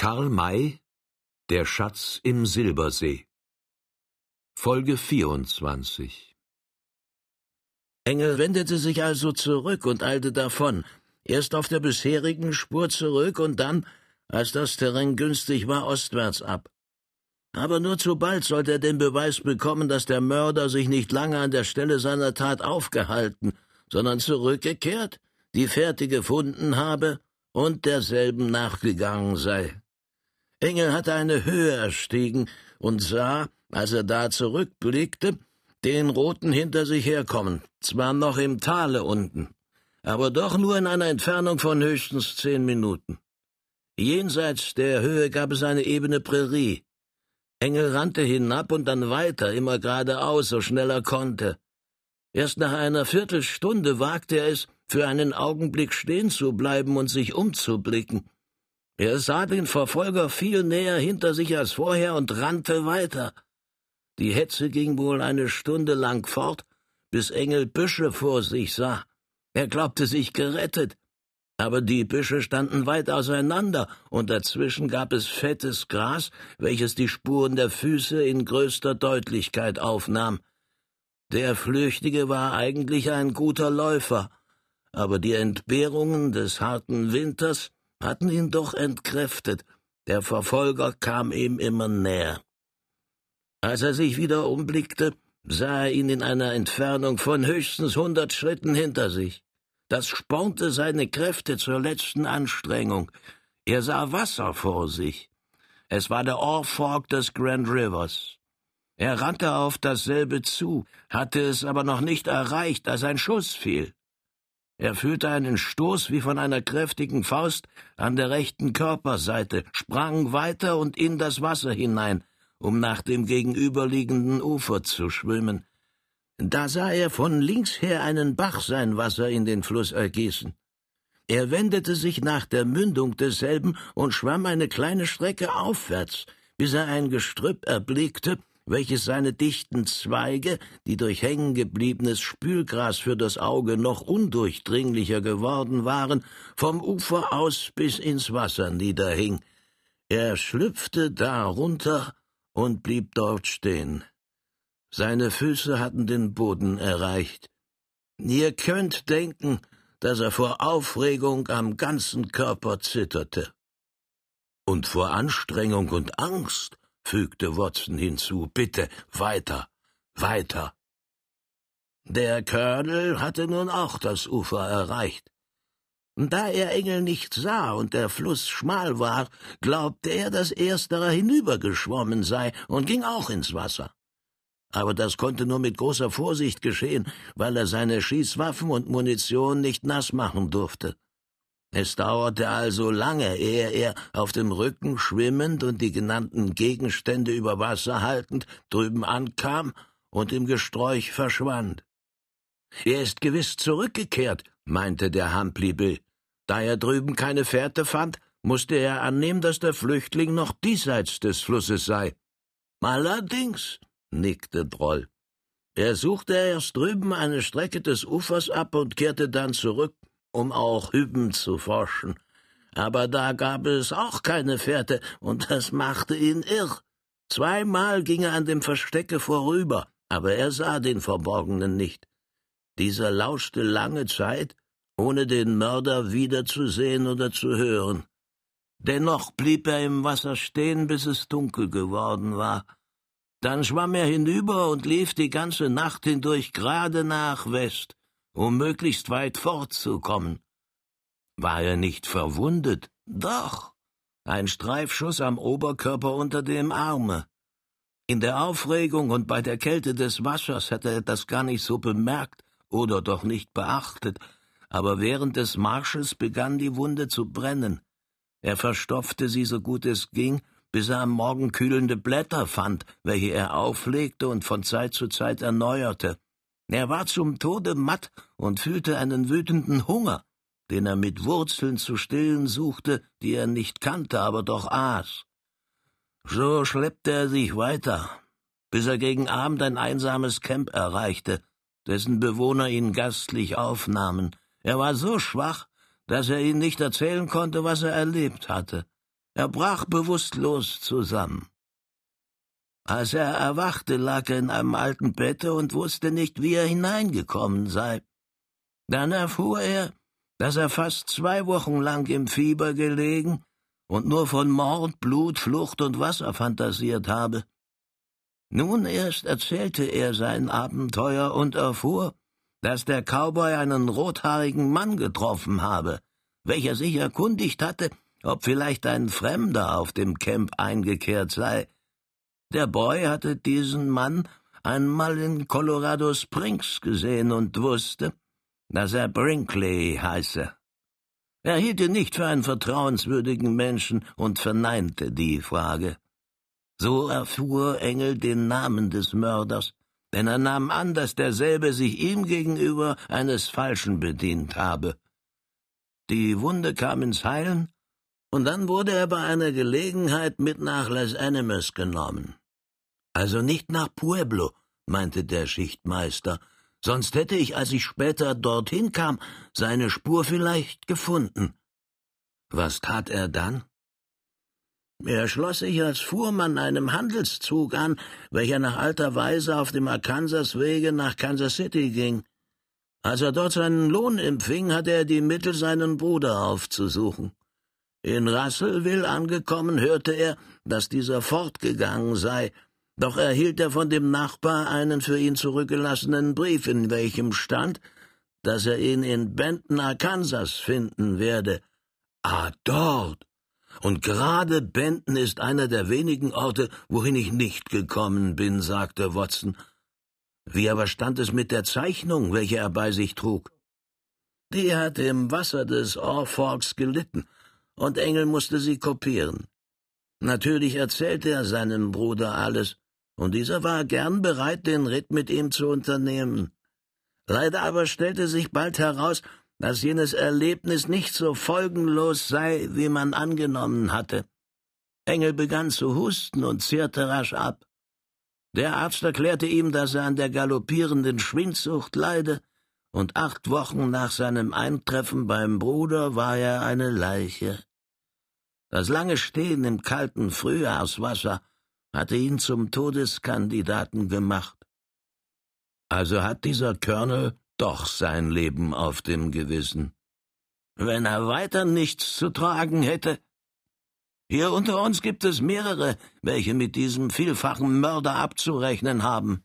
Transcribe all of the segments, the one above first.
Karl May Der Schatz im Silbersee Folge 24 Engel wendete sich also zurück und eilte davon, erst auf der bisherigen Spur zurück und dann, als das Terrain günstig war, ostwärts ab. Aber nur zu bald sollte er den Beweis bekommen, dass der Mörder sich nicht lange an der Stelle seiner Tat aufgehalten, sondern zurückgekehrt, die Fährte gefunden habe und derselben nachgegangen sei. Engel hatte eine Höhe erstiegen und sah, als er da zurückblickte, den Roten hinter sich herkommen, zwar noch im Tale unten, aber doch nur in einer Entfernung von höchstens zehn Minuten. Jenseits der Höhe gab es eine ebene Prärie. Engel rannte hinab und dann weiter, immer geradeaus, so schnell er konnte. Erst nach einer Viertelstunde wagte er es, für einen Augenblick stehen zu bleiben und sich umzublicken. Er sah den Verfolger viel näher hinter sich als vorher und rannte weiter. Die Hetze ging wohl eine Stunde lang fort, bis Engel Büsche vor sich sah. Er glaubte sich gerettet, aber die Büsche standen weit auseinander, und dazwischen gab es fettes Gras, welches die Spuren der Füße in größter Deutlichkeit aufnahm. Der Flüchtige war eigentlich ein guter Läufer, aber die Entbehrungen des harten Winters hatten ihn doch entkräftet, der Verfolger kam ihm immer näher. Als er sich wieder umblickte, sah er ihn in einer Entfernung von höchstens hundert Schritten hinter sich. Das spornte seine Kräfte zur letzten Anstrengung. Er sah Wasser vor sich. Es war der Orfork des Grand Rivers. Er rannte auf dasselbe zu, hatte es aber noch nicht erreicht, als ein Schuss fiel. Er fühlte einen Stoß wie von einer kräftigen Faust an der rechten Körperseite, sprang weiter und in das Wasser hinein, um nach dem gegenüberliegenden Ufer zu schwimmen. Da sah er von links her einen Bach sein Wasser in den Fluss ergießen. Er wendete sich nach der Mündung desselben und schwamm eine kleine Strecke aufwärts, bis er ein Gestrüpp erblickte, welches seine dichten Zweige, die durch hängengebliebenes Spülgras für das Auge noch undurchdringlicher geworden waren, vom Ufer aus bis ins Wasser niederhing. Er schlüpfte darunter und blieb dort stehen. Seine Füße hatten den Boden erreicht. Ihr könnt denken, dass er vor Aufregung am ganzen Körper zitterte. Und vor Anstrengung und Angst, fügte Watson hinzu. Bitte, weiter, weiter. Der Colonel hatte nun auch das Ufer erreicht. Da er Engel nicht sah und der Fluss schmal war, glaubte er, dass ersterer hinübergeschwommen sei und ging auch ins Wasser. Aber das konnte nur mit großer Vorsicht geschehen, weil er seine Schießwaffen und Munition nicht nass machen durfte. Es dauerte also lange, ehe er auf dem Rücken schwimmend und die genannten Gegenstände über Wasser haltend drüben ankam und im Gesträuch verschwand. Er ist gewiss zurückgekehrt, meinte der Humpli. Da er drüben keine Fährte fand, musste er annehmen, dass der Flüchtling noch diesseits des Flusses sei. Allerdings, nickte Droll. Er suchte erst drüben eine Strecke des Ufers ab und kehrte dann zurück, um auch hüben zu forschen. Aber da gab es auch keine Fährte, und das machte ihn irr. Zweimal ging er an dem Verstecke vorüber, aber er sah den Verborgenen nicht. Dieser lauschte lange Zeit, ohne den Mörder wiederzusehen oder zu hören. Dennoch blieb er im Wasser stehen, bis es dunkel geworden war. Dann schwamm er hinüber und lief die ganze Nacht hindurch gerade nach West, um möglichst weit fortzukommen. War er nicht verwundet? Doch. Ein Streifschuss am Oberkörper unter dem Arme. In der Aufregung und bei der Kälte des Wassers hätte er das gar nicht so bemerkt oder doch nicht beachtet, aber während des Marsches begann die Wunde zu brennen. Er verstopfte sie so gut es ging, bis er am Morgen kühlende Blätter fand, welche er auflegte und von Zeit zu Zeit erneuerte. Er war zum Tode matt und fühlte einen wütenden Hunger, den er mit Wurzeln zu stillen suchte, die er nicht kannte, aber doch aß. So schleppte er sich weiter, bis er gegen Abend ein einsames Camp erreichte, dessen Bewohner ihn gastlich aufnahmen, er war so schwach, dass er ihnen nicht erzählen konnte, was er erlebt hatte. Er brach bewusstlos zusammen. Als er erwachte, lag er in einem alten Bette und wusste nicht, wie er hineingekommen sei. Dann erfuhr er, dass er fast zwei Wochen lang im Fieber gelegen und nur von Mord, Blut, Flucht und Wasser fantasiert habe. Nun erst erzählte er sein Abenteuer und erfuhr, dass der Cowboy einen rothaarigen Mann getroffen habe, welcher sich erkundigt hatte, ob vielleicht ein Fremder auf dem Camp eingekehrt sei. Der Boy hatte diesen Mann einmal in Colorado Springs gesehen und wusste, dass er Brinkley heiße. Er hielt ihn nicht für einen vertrauenswürdigen Menschen und verneinte die Frage. So erfuhr Engel den Namen des Mörders, denn er nahm an, dass derselbe sich ihm gegenüber eines Falschen bedient habe. Die Wunde kam ins Heilen, und dann wurde er bei einer Gelegenheit mit nach Las Animas genommen. Also nicht nach Pueblo, meinte der Schichtmeister, sonst hätte ich, als ich später dorthin kam, seine Spur vielleicht gefunden. Was tat er dann? Er schloss sich als Fuhrmann einem Handelszug an, welcher nach alter Weise auf dem Arkansas-Wege nach Kansas City ging. Als er dort seinen Lohn empfing, hatte er die Mittel, seinen Bruder aufzusuchen. In Russellville angekommen, hörte er, dass dieser fortgegangen sei, doch erhielt er von dem Nachbar einen für ihn zurückgelassenen Brief, in welchem stand, dass er ihn in Benton, Arkansas finden werde. Ah, dort! Und gerade Benton ist einer der wenigen Orte, wohin ich nicht gekommen bin, sagte Watson. Wie aber stand es mit der Zeichnung, welche er bei sich trug? Die hatte im Wasser des Orforks gelitten, und Engel musste sie kopieren. Natürlich erzählte er seinem Bruder alles, und dieser war gern bereit, den Ritt mit ihm zu unternehmen. Leider aber stellte sich bald heraus, dass jenes Erlebnis nicht so folgenlos sei, wie man angenommen hatte. Engel begann zu husten und zehrte rasch ab. Der Arzt erklärte ihm, dass er an der galoppierenden Schwindsucht leide, und acht Wochen nach seinem Eintreffen beim Bruder war er eine Leiche. Das lange Stehen im kalten Frühjahrswasser hatte ihn zum Todeskandidaten gemacht. Also hat dieser Colonel doch sein Leben auf dem Gewissen. Wenn er weiter nichts zu tragen hätte. Hier unter uns gibt es mehrere, welche mit diesem vielfachen Mörder abzurechnen haben.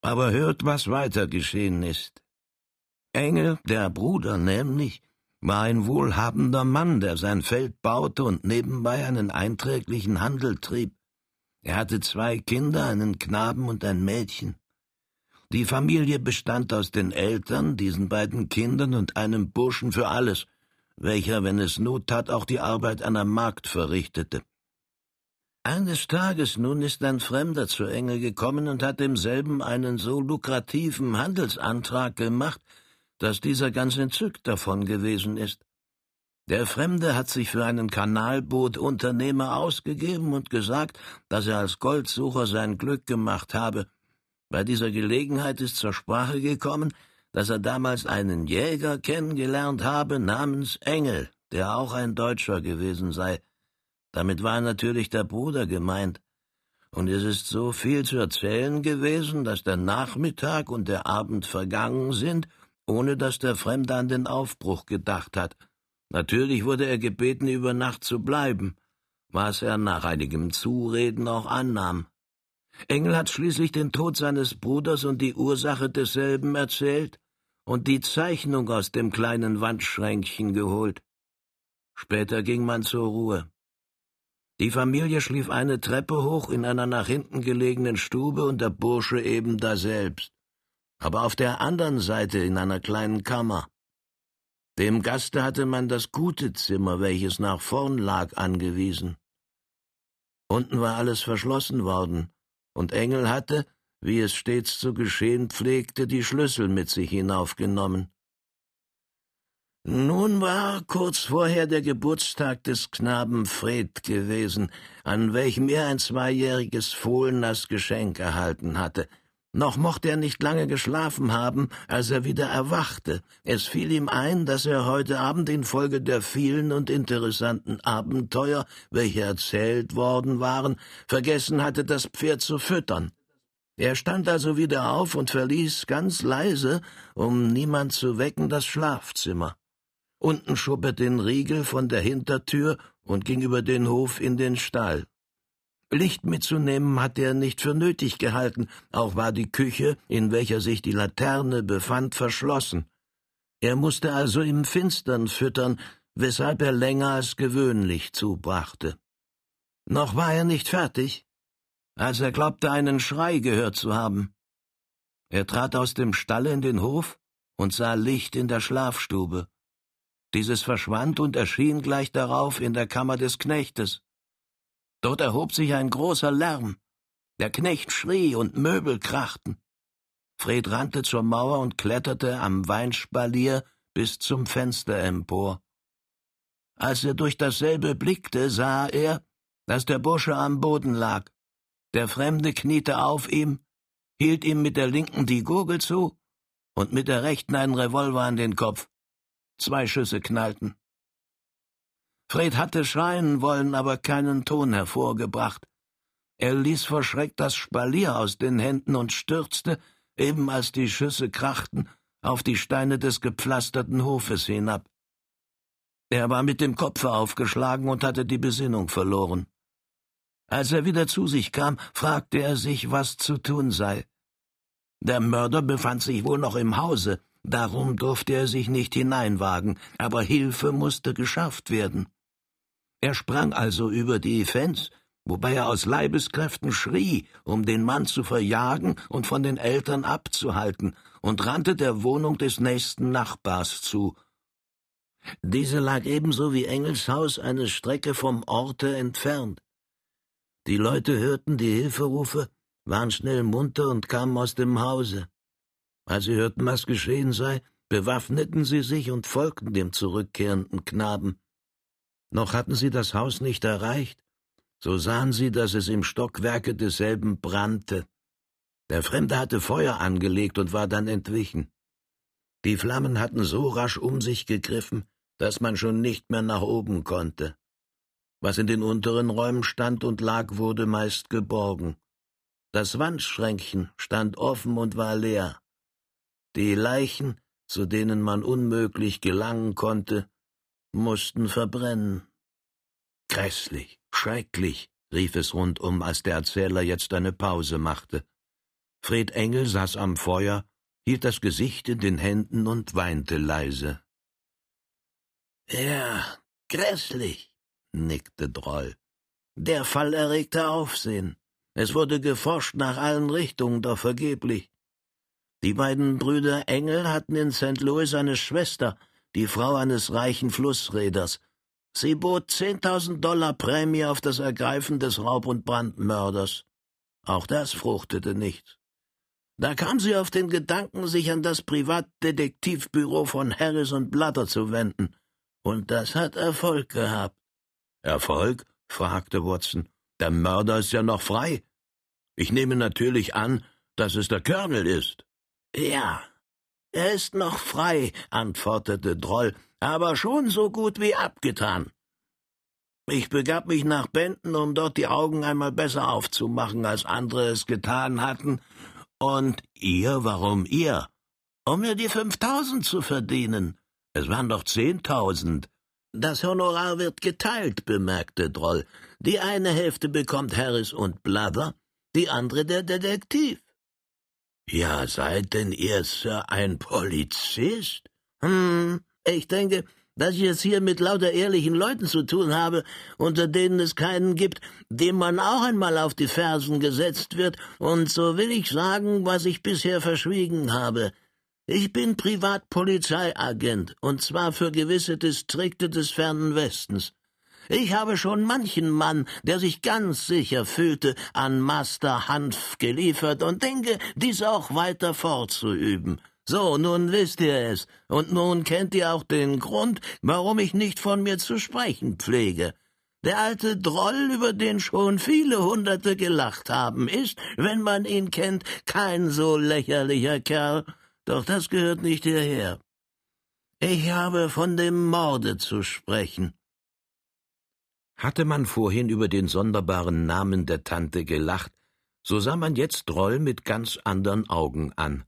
Aber hört, was weiter geschehen ist. Engel, der Bruder nämlich, war ein wohlhabender Mann, der sein Feld baute und nebenbei einen einträglichen Handel trieb. Er hatte zwei Kinder, einen Knaben und ein Mädchen. Die Familie bestand aus den Eltern, diesen beiden Kindern und einem Burschen für alles, welcher, wenn es Not tat, auch die Arbeit einer Magd verrichtete. Eines Tages nun ist ein Fremder zur Enge gekommen und hat demselben einen so lukrativen Handelsantrag gemacht, dass dieser ganz entzückt davon gewesen ist. Der Fremde hat sich für einen Kanalbootunternehmer ausgegeben und gesagt, dass er als Goldsucher sein Glück gemacht habe, bei dieser Gelegenheit ist zur Sprache gekommen, dass er damals einen Jäger kennengelernt habe namens Engel, der auch ein Deutscher gewesen sei. Damit war natürlich der Bruder gemeint. Und es ist so viel zu erzählen gewesen, dass der Nachmittag und der Abend vergangen sind, ohne dass der Fremde an den Aufbruch gedacht hat. Natürlich wurde er gebeten, über Nacht zu bleiben, was er nach einigem Zureden auch annahm. Engel hat schließlich den Tod seines Bruders und die Ursache desselben erzählt und die Zeichnung aus dem kleinen Wandschränkchen geholt. Später ging man zur Ruhe. Die Familie schlief eine Treppe hoch in einer nach hinten gelegenen Stube und der Bursche eben daselbst, aber auf der anderen Seite in einer kleinen Kammer. Dem Gaste hatte man das gute Zimmer, welches nach vorn lag, angewiesen. Unten war alles verschlossen worden, und Engel hatte, wie es stets zu geschehen pflegte, die Schlüssel mit sich hinaufgenommen. Nun war kurz vorher der Geburtstag des Knaben Fred gewesen, an welchem er ein zweijähriges Fohlen als Geschenk erhalten hatte. Noch mochte er nicht lange geschlafen haben, als er wieder erwachte. Es fiel ihm ein, dass er heute Abend infolge der vielen und interessanten Abenteuer, welche erzählt worden waren, vergessen hatte, das Pferd zu füttern. Er stand also wieder auf und verließ ganz leise, um niemand zu wecken, das Schlafzimmer. Unten schob er den Riegel von der Hintertür und ging über den Hof in den Stall. Licht mitzunehmen hatte er nicht für nötig gehalten, auch war die Küche, in welcher sich die Laterne befand, verschlossen. Er musste also im Finstern füttern, weshalb er länger als gewöhnlich zubrachte. Noch war er nicht fertig, als er glaubte, einen Schrei gehört zu haben. Er trat aus dem Stalle in den Hof und sah Licht in der Schlafstube. Dieses verschwand und erschien gleich darauf in der Kammer des Knechtes. Dort erhob sich ein großer Lärm. Der Knecht schrie und Möbel krachten. Fred rannte zur Mauer und kletterte am Weinspalier bis zum Fenster empor. Als er durch dasselbe blickte, sah er, dass der Bursche am Boden lag. Der Fremde kniete auf ihm, hielt ihm mit der linken die Gurgel zu und mit der rechten einen Revolver an den Kopf. Zwei Schüsse knallten. Fred hatte schreien wollen, aber keinen Ton hervorgebracht. Er ließ vor Schreck das Spalier aus den Händen und stürzte, eben als die Schüsse krachten, auf die Steine des gepflasterten Hofes hinab. Er war mit dem Kopfe aufgeschlagen und hatte die Besinnung verloren. Als er wieder zu sich kam, fragte er sich, was zu tun sei. Der Mörder befand sich wohl noch im Hause, darum durfte er sich nicht hineinwagen, aber Hilfe musste geschafft werden. Er sprang also über die Fenz, wobei er aus Leibeskräften schrie, um den Mann zu verjagen und von den Eltern abzuhalten, und rannte der Wohnung des nächsten Nachbars zu. Diese lag ebenso wie Engels Haus eine Strecke vom Orte entfernt. Die Leute hörten die Hilferufe, waren schnell munter und kamen aus dem Hause. Als sie hörten, was geschehen sei, bewaffneten sie sich und folgten dem zurückkehrenden Knaben. Noch hatten sie das Haus nicht erreicht, so sahen sie, dass es im Stockwerke desselben brannte. Der Fremde hatte Feuer angelegt und war dann entwichen. Die Flammen hatten so rasch um sich gegriffen, dass man schon nicht mehr nach oben konnte. Was in den unteren Räumen stand und lag, wurde meist geborgen. Das Wandschränkchen stand offen und war leer. Die Leichen, zu denen man unmöglich gelangen konnte, mussten verbrennen. Grässlich, schrecklich, rief es rundum, als der Erzähler jetzt eine Pause machte. Fred Engel saß am Feuer, hielt das Gesicht in den Händen und weinte leise. Ja, grässlich, nickte Droll. Der Fall erregte Aufsehen. Es wurde geforscht nach allen Richtungen, doch vergeblich. Die beiden Brüder Engel hatten in St. Louis eine Schwester, die Frau eines reichen Flussreders. Sie bot zehntausend Dollar Prämie auf das Ergreifen des Raub- und Brandmörders. Auch das fruchtete nicht. Da kam sie auf den Gedanken, sich an das Privatdetektivbüro von Harris und Blatter zu wenden. Und das hat Erfolg gehabt. Erfolg? fragte Watson. Der Mörder ist ja noch frei. Ich nehme natürlich an, dass es der Colonel ist. Ja, er ist noch frei, antwortete Droll, aber schon so gut wie abgetan. Ich begab mich nach Benton, um dort die Augen einmal besser aufzumachen, als andere es getan hatten. Und ihr, warum ihr? Um mir die fünftausend zu verdienen. Es waren doch zehntausend. Das Honorar wird geteilt, bemerkte Droll. Die eine Hälfte bekommt Harris und Blather, die andere der Detektiv. Ja, seid denn ihr, Sir, ein Polizist? Hm, ich denke, dass ich es hier mit lauter ehrlichen Leuten zu tun habe, unter denen es keinen gibt, dem man auch einmal auf die Fersen gesetzt wird, und so will ich sagen, was ich bisher verschwiegen habe. Ich bin Privatpolizeiagent, und zwar für gewisse Distrikte des fernen Westens. Ich habe schon manchen Mann, der sich ganz sicher fühlte, an Master Hanf geliefert und denke, dies auch weiter fortzuüben. So, nun wisst ihr es, und nun kennt ihr auch den Grund, warum ich nicht von mir zu sprechen pflege. Der alte Droll, über den schon viele Hunderte gelacht haben, ist, wenn man ihn kennt, kein so lächerlicher Kerl, doch das gehört nicht hierher. Ich habe von dem Morde zu sprechen. Hatte man vorhin über den sonderbaren Namen der Tante gelacht, so sah man jetzt Droll mit ganz andern Augen an.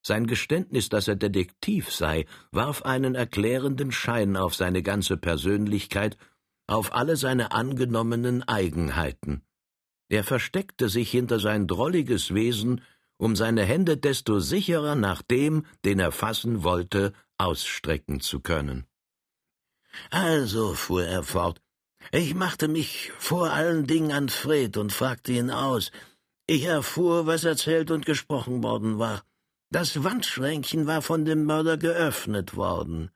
Sein Geständnis, dass er Detektiv sei, warf einen erklärenden Schein auf seine ganze Persönlichkeit auf alle seine angenommenen Eigenheiten. Er versteckte sich hinter sein drolliges Wesen, um seine Hände desto sicherer nach dem, den er fassen wollte, ausstrecken zu können. Also, fuhr er fort, ich machte mich vor allen Dingen an Fred und fragte ihn aus. Ich erfuhr, was erzählt und gesprochen worden war. Das Wandschränkchen war von dem Mörder geöffnet worden.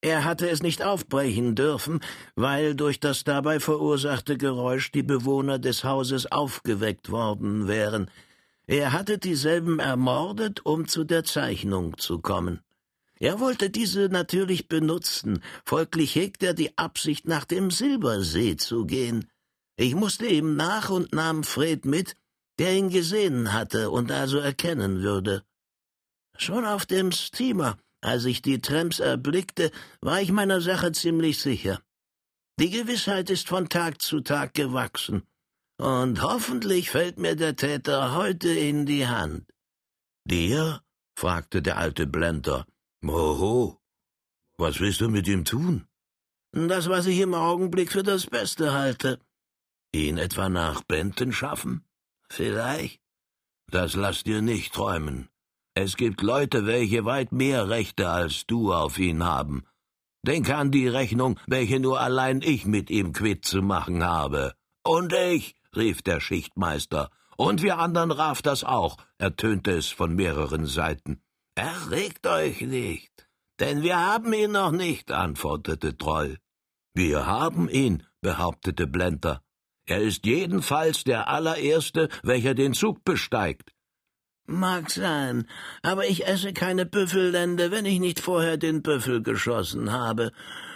Er hatte es nicht aufbrechen dürfen, weil durch das dabei verursachte Geräusch die Bewohner des Hauses aufgeweckt worden wären. Er hatte dieselben ermordet, um zu der Zeichnung zu kommen. Er wollte diese natürlich benutzen, folglich hegt er die Absicht, nach dem Silbersee zu gehen. Ich musste ihm nach und nahm Fred mit, der ihn gesehen hatte und also erkennen würde. Schon auf dem Steamer als ich die Tramps erblickte, war ich meiner Sache ziemlich sicher. Die Gewissheit ist von Tag zu Tag gewachsen, und hoffentlich fällt mir der Täter heute in die Hand. Dir? fragte der alte Blender. Oho. Was willst du mit ihm tun? Das, was ich im Augenblick für das Beste halte. Ihn etwa nach Benton schaffen? Vielleicht. Das lass dir nicht träumen. Es gibt Leute, welche weit mehr Rechte als du auf ihn haben. Denk an die Rechnung, welche nur allein ich mit ihm quitt zu machen habe. Und ich, rief der Schichtmeister. Und wir anderen raff das auch, ertönte es von mehreren Seiten. Erregt euch nicht, denn wir haben ihn noch nicht, antwortete Troll. Wir haben ihn, behauptete Blenter. Er ist jedenfalls der allererste, welcher den Zug besteigt. Mag sein, aber ich esse keine Büffellende, wenn ich nicht vorher den Büffel geschossen habe.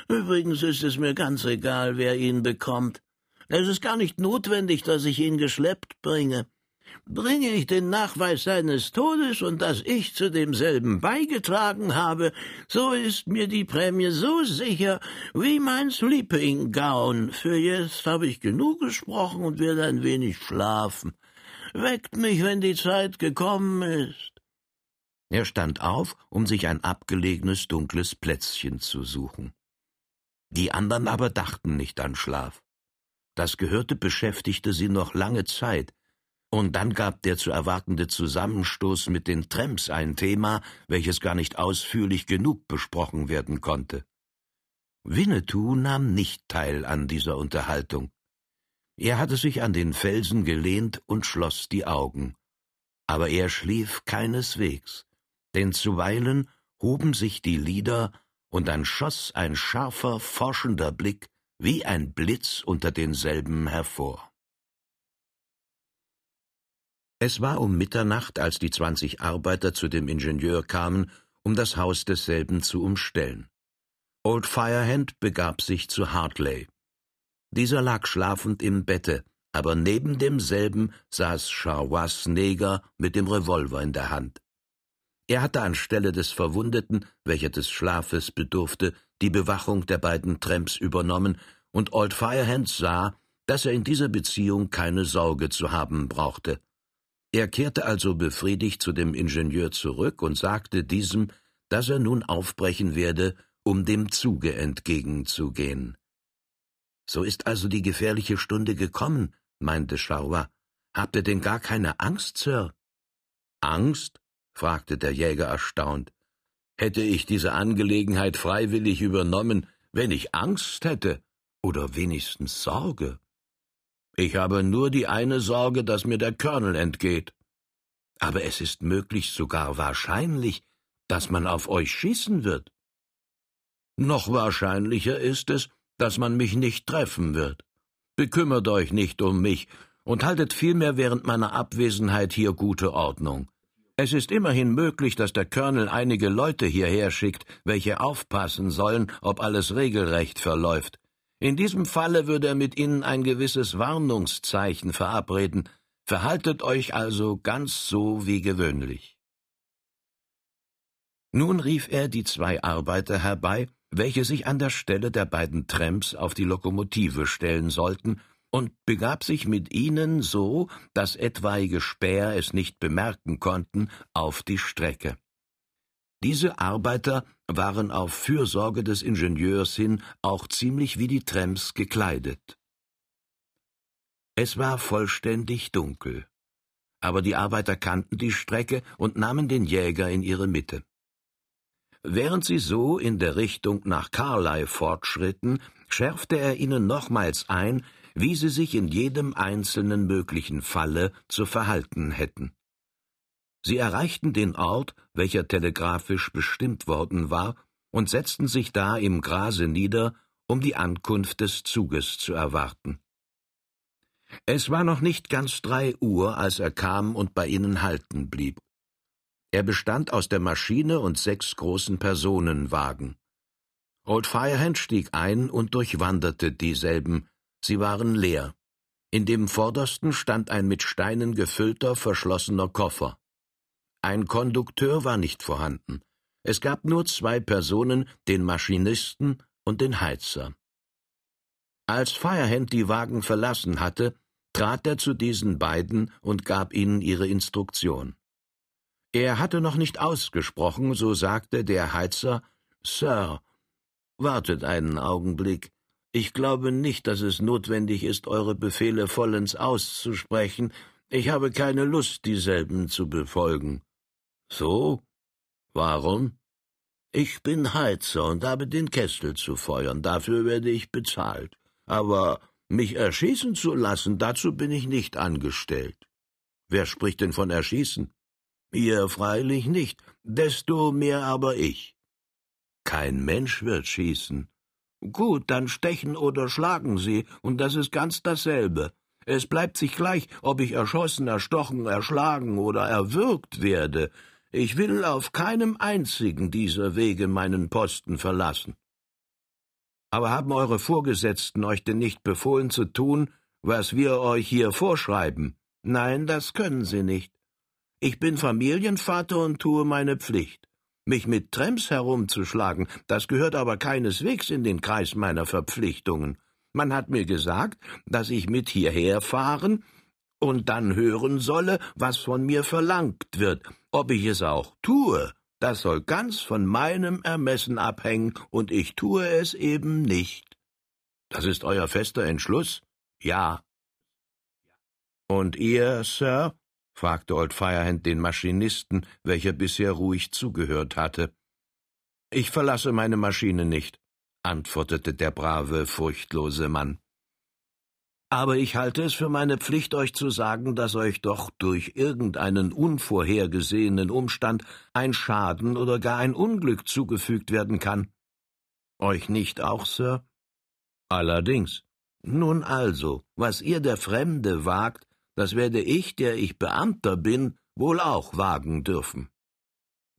Übrigens ist es mir ganz egal, wer ihn bekommt. Es ist gar nicht notwendig, dass ich ihn geschleppt bringe. Bringe ich den Nachweis seines Todes und dass ich zu demselben beigetragen habe, so ist mir die Prämie so sicher wie mein Sleeping Gown. Für jetzt habe ich genug gesprochen und werde ein wenig schlafen. Weckt mich, wenn die Zeit gekommen ist. Er stand auf, um sich ein abgelegenes dunkles Plätzchen zu suchen. Die anderen aber dachten nicht an Schlaf. Das Gehörte beschäftigte sie noch lange Zeit, und dann gab der zu erwartende Zusammenstoß mit den Tramps ein Thema, welches gar nicht ausführlich genug besprochen werden konnte. Winnetou nahm nicht teil an dieser Unterhaltung. Er hatte sich an den Felsen gelehnt und schloss die Augen. Aber er schlief keineswegs, denn zuweilen hoben sich die Lider, und dann schoss ein scharfer, forschender Blick wie ein Blitz unter denselben hervor. Es war um Mitternacht, als die zwanzig Arbeiter zu dem Ingenieur kamen, um das Haus desselben zu umstellen. Old Firehand begab sich zu Hartley. Dieser lag schlafend im Bette, aber neben demselben saß Charwas Neger mit dem Revolver in der Hand. Er hatte anstelle des Verwundeten, welcher des Schlafes bedurfte, die Bewachung der beiden Tramps übernommen, und Old Firehand sah, dass er in dieser Beziehung keine Sorge zu haben brauchte. Er kehrte also befriedigt zu dem Ingenieur zurück und sagte diesem, dass er nun aufbrechen werde, um dem Zuge entgegenzugehen. So ist also die gefährliche Stunde gekommen, meinte Charwa. Habt ihr denn gar keine Angst, Sir? Angst? fragte der Jäger erstaunt. Hätte ich diese Angelegenheit freiwillig übernommen, wenn ich Angst hätte oder wenigstens Sorge? Ich habe nur die eine Sorge, dass mir der Colonel entgeht. Aber es ist möglich, sogar wahrscheinlich, dass man auf euch schießen wird. Noch wahrscheinlicher ist es, dass man mich nicht treffen wird. Bekümmert euch nicht um mich und haltet vielmehr während meiner Abwesenheit hier gute Ordnung. Es ist immerhin möglich, dass der Colonel einige Leute hierher schickt, welche aufpassen sollen, ob alles regelrecht verläuft. In diesem Falle würde er mit Ihnen ein gewisses Warnungszeichen verabreden. Verhaltet euch also ganz so wie gewöhnlich. Nun rief er die zwei Arbeiter herbei, welche sich an der Stelle der beiden Tramps auf die Lokomotive stellen sollten, und begab sich mit ihnen so, dass etwaige Späher es nicht bemerken konnten, auf die Strecke. Diese Arbeiter waren auf Fürsorge des Ingenieurs hin auch ziemlich wie die Tramps gekleidet. Es war vollständig dunkel, aber die Arbeiter kannten die Strecke und nahmen den Jäger in ihre Mitte. Während sie so in der Richtung nach Carlisle fortschritten, schärfte er ihnen nochmals ein, wie sie sich in jedem einzelnen möglichen Falle zu verhalten hätten. Sie erreichten den Ort, welcher telegraphisch bestimmt worden war, und setzten sich da im Grase nieder, um die Ankunft des Zuges zu erwarten. Es war noch nicht ganz drei Uhr, als er kam und bei ihnen halten blieb. Er bestand aus der Maschine und sechs großen Personenwagen. Old Firehand stieg ein und durchwanderte dieselben, sie waren leer. In dem vordersten stand ein mit Steinen gefüllter, verschlossener Koffer. Ein Kondukteur war nicht vorhanden. Es gab nur zwei Personen, den Maschinisten und den Heizer. Als Firehand die Wagen verlassen hatte, trat er zu diesen beiden und gab ihnen ihre Instruktion. Er hatte noch nicht ausgesprochen, so sagte der Heizer Sir, wartet einen Augenblick. Ich glaube nicht, dass es notwendig ist, eure Befehle vollends auszusprechen. Ich habe keine Lust, dieselben zu befolgen. So? Warum? Ich bin Heizer und habe den Kessel zu feuern, dafür werde ich bezahlt. Aber mich erschießen zu lassen, dazu bin ich nicht angestellt. Wer spricht denn von Erschießen? Ihr freilich nicht, desto mehr aber ich. Kein Mensch wird schießen. Gut, dann stechen oder schlagen Sie, und das ist ganz dasselbe. Es bleibt sich gleich, ob ich erschossen, erstochen, erschlagen oder erwürgt werde. Ich will auf keinem einzigen dieser Wege meinen Posten verlassen. Aber haben eure Vorgesetzten euch denn nicht befohlen zu tun, was wir euch hier vorschreiben? Nein, das können sie nicht. Ich bin Familienvater und tue meine Pflicht. Mich mit Tramps herumzuschlagen, das gehört aber keineswegs in den Kreis meiner Verpflichtungen. Man hat mir gesagt, dass ich mit hierher fahren und dann hören solle, was von mir verlangt wird. Ob ich es auch tue, das soll ganz von meinem Ermessen abhängen, und ich tue es eben nicht. Das ist euer fester Entschluss? Ja. Und ihr, Sir? fragte Old Firehand den Maschinisten, welcher bisher ruhig zugehört hatte. Ich verlasse meine Maschine nicht, antwortete der brave, furchtlose Mann. Aber ich halte es für meine Pflicht, euch zu sagen, dass euch doch durch irgendeinen unvorhergesehenen Umstand ein Schaden oder gar ein Unglück zugefügt werden kann. Euch nicht auch, Sir? Allerdings. Nun also, was ihr der Fremde wagt, das werde ich, der ich Beamter bin, wohl auch wagen dürfen.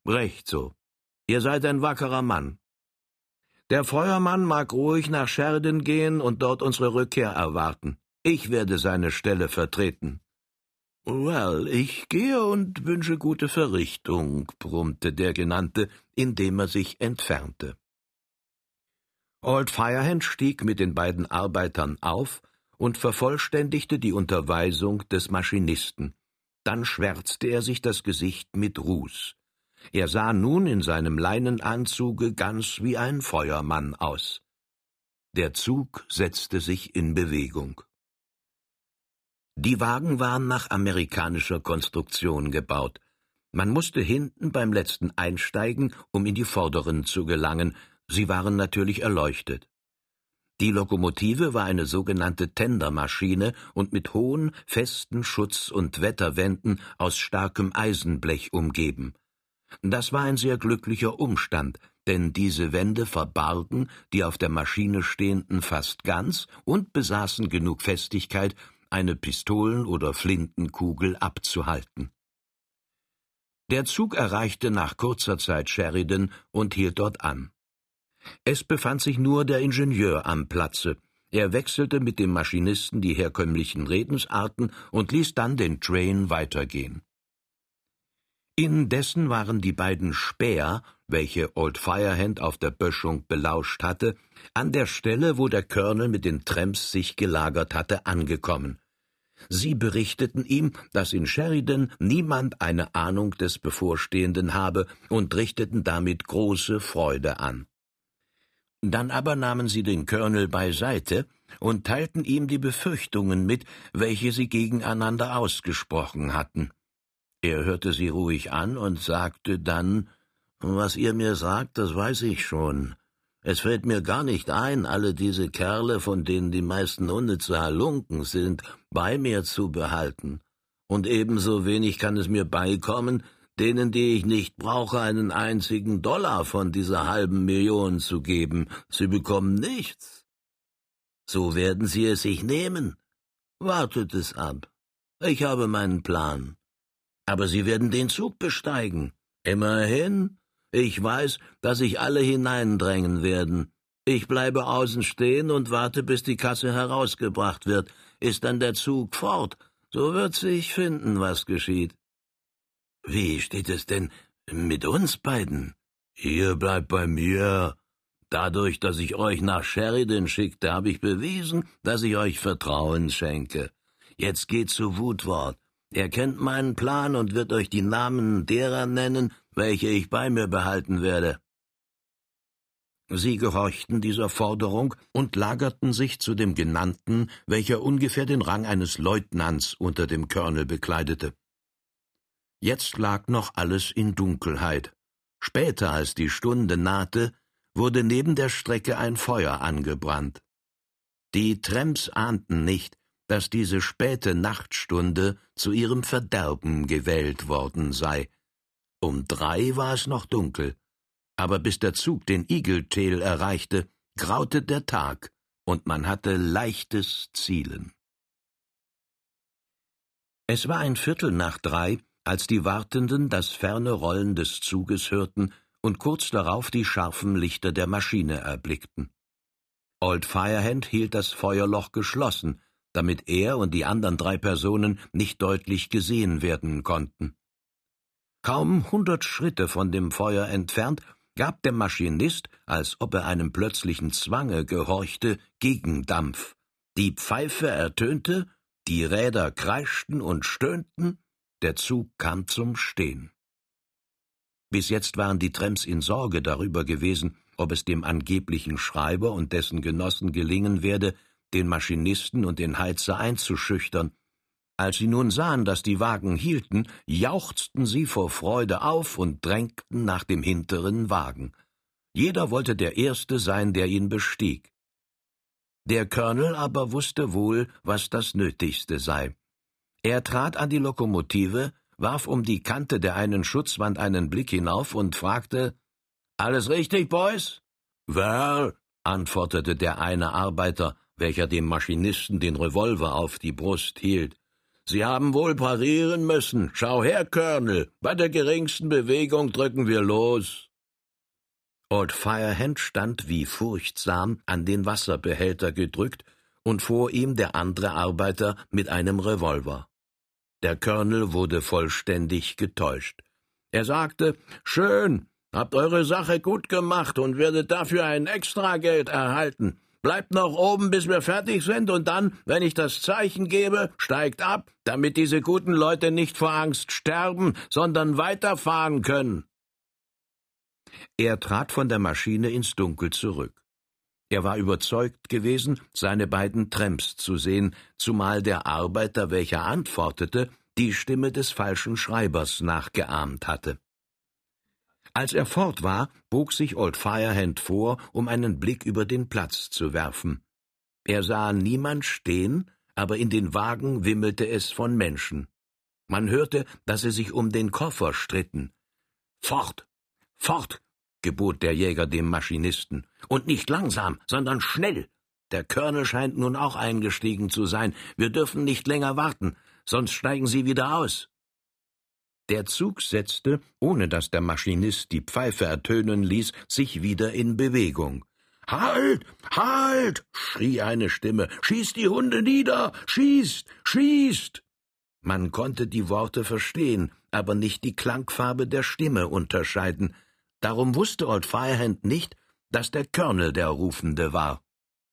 Recht so. Ihr seid ein wackerer Mann. Der Feuermann mag ruhig nach Scherden gehen und dort unsere Rückkehr erwarten. Ich werde seine Stelle vertreten. Well, ich gehe und wünsche gute Verrichtung, brummte der Genannte, indem er sich entfernte. Old Firehand stieg mit den beiden Arbeitern auf und vervollständigte die Unterweisung des Maschinisten. Dann schwärzte er sich das Gesicht mit Ruß. Er sah nun in seinem Leinenanzuge ganz wie ein Feuermann aus. Der Zug setzte sich in Bewegung. Die Wagen waren nach amerikanischer Konstruktion gebaut. Man musste hinten beim letzten einsteigen, um in die vorderen zu gelangen. Sie waren natürlich erleuchtet. Die Lokomotive war eine sogenannte Tendermaschine und mit hohen, festen Schutz- und Wetterwänden aus starkem Eisenblech umgeben. Das war ein sehr glücklicher Umstand, denn diese Wände verbargen die auf der Maschine stehenden fast ganz und besaßen genug Festigkeit, eine Pistolen- oder Flintenkugel abzuhalten. Der Zug erreichte nach kurzer Zeit Sheridan und hielt dort an. Es befand sich nur der Ingenieur am Platze, Er wechselte mit dem Maschinisten die herkömmlichen Redensarten und ließ dann den Train weitergehen. Indessen waren die beiden Späher, welche Old Firehand auf der Böschung belauscht hatte, an der Stelle, wo der Colonel mit den Tramps sich gelagert hatte, angekommen. Sie berichteten ihm, dass in Sheridan niemand eine Ahnung des Bevorstehenden habe und richteten damit große Freude an. Dann aber nahmen sie den Colonel beiseite und teilten ihm die Befürchtungen mit, welche sie gegeneinander ausgesprochen hatten. Er hörte sie ruhig an und sagte dann Was ihr mir sagt, das weiß ich schon. Es fällt mir gar nicht ein, alle diese Kerle, von denen die meisten unnütze Halunken sind, bei mir zu behalten. Und ebenso wenig kann es mir beikommen, denen, die ich nicht brauche, einen einzigen Dollar von dieser halben Million zu geben. Sie bekommen nichts. So werden sie es sich nehmen. Wartet es ab. Ich habe meinen Plan. Aber Sie werden den Zug besteigen. Immerhin, ich weiß, dass sich alle hineindrängen werden. Ich bleibe außen stehen und warte, bis die Kasse herausgebracht wird. Ist dann der Zug fort, so wird sich finden, was geschieht. Wie steht es denn mit uns beiden? Ihr bleibt bei mir. Dadurch, dass ich euch nach Sheridan schickte, habe ich bewiesen, dass ich euch Vertrauen schenke. Jetzt geht zu Woodward. Er kennt meinen Plan und wird euch die Namen derer nennen, welche ich bei mir behalten werde. Sie gehorchten dieser Forderung und lagerten sich zu dem Genannten, welcher ungefähr den Rang eines Leutnants unter dem Colonel bekleidete. Jetzt lag noch alles in Dunkelheit. Später, als die Stunde nahte, wurde neben der Strecke ein Feuer angebrannt. Die Tramps ahnten nicht, dass diese späte Nachtstunde zu ihrem Verderben gewählt worden sei. Um drei war es noch dunkel, aber bis der Zug den Igeltail erreichte, graute der Tag, und man hatte leichtes Zielen. Es war ein Viertel nach drei, als die Wartenden das ferne Rollen des Zuges hörten und kurz darauf die scharfen Lichter der Maschine erblickten. Old Firehand hielt das Feuerloch geschlossen, damit er und die anderen drei Personen nicht deutlich gesehen werden konnten. Kaum hundert Schritte von dem Feuer entfernt gab der Maschinist, als ob er einem plötzlichen Zwange gehorchte, Gegendampf. Die Pfeife ertönte, die Räder kreischten und stöhnten, der Zug kam zum Stehen. Bis jetzt waren die Tramps in Sorge darüber gewesen, ob es dem angeblichen Schreiber und dessen Genossen gelingen werde, den Maschinisten und den Heizer einzuschüchtern. Als sie nun sahen, dass die Wagen hielten, jauchzten sie vor Freude auf und drängten nach dem hinteren Wagen. Jeder wollte der Erste sein, der ihn bestieg. Der Colonel aber wusste wohl, was das Nötigste sei. Er trat an die Lokomotive, warf um die Kante der einen Schutzwand einen Blick hinauf und fragte Alles richtig, Boys? Well, antwortete der eine Arbeiter, welcher dem Maschinisten den Revolver auf die Brust hielt. Sie haben wohl parieren müssen. Schau her, Colonel. Bei der geringsten Bewegung drücken wir los. Old Firehand stand wie furchtsam an den Wasserbehälter gedrückt und vor ihm der andere Arbeiter mit einem Revolver. Der Colonel wurde vollständig getäuscht. Er sagte, Schön, habt eure Sache gut gemacht und werdet dafür ein Extrageld erhalten. Bleibt noch oben, bis wir fertig sind, und dann, wenn ich das Zeichen gebe, steigt ab, damit diese guten Leute nicht vor Angst sterben, sondern weiterfahren können. Er trat von der Maschine ins Dunkel zurück. Er war überzeugt gewesen, seine beiden Tramps zu sehen, zumal der Arbeiter, welcher antwortete, die Stimme des falschen Schreibers nachgeahmt hatte. Als er fort war, bog sich Old Firehand vor, um einen Blick über den Platz zu werfen. Er sah niemand stehen, aber in den Wagen wimmelte es von Menschen. Man hörte, dass sie sich um den Koffer stritten. Fort, fort, gebot der Jäger dem Maschinisten, und nicht langsam, sondern schnell. Der Colonel scheint nun auch eingestiegen zu sein. Wir dürfen nicht länger warten, sonst steigen Sie wieder aus. Der Zug setzte, ohne dass der Maschinist die Pfeife ertönen ließ, sich wieder in Bewegung. Halt, halt, schrie eine Stimme, schießt die Hunde nieder, schießt, schießt. Man konnte die Worte verstehen, aber nicht die Klangfarbe der Stimme unterscheiden. Darum wusste Old Firehand nicht, dass der Colonel der Rufende war.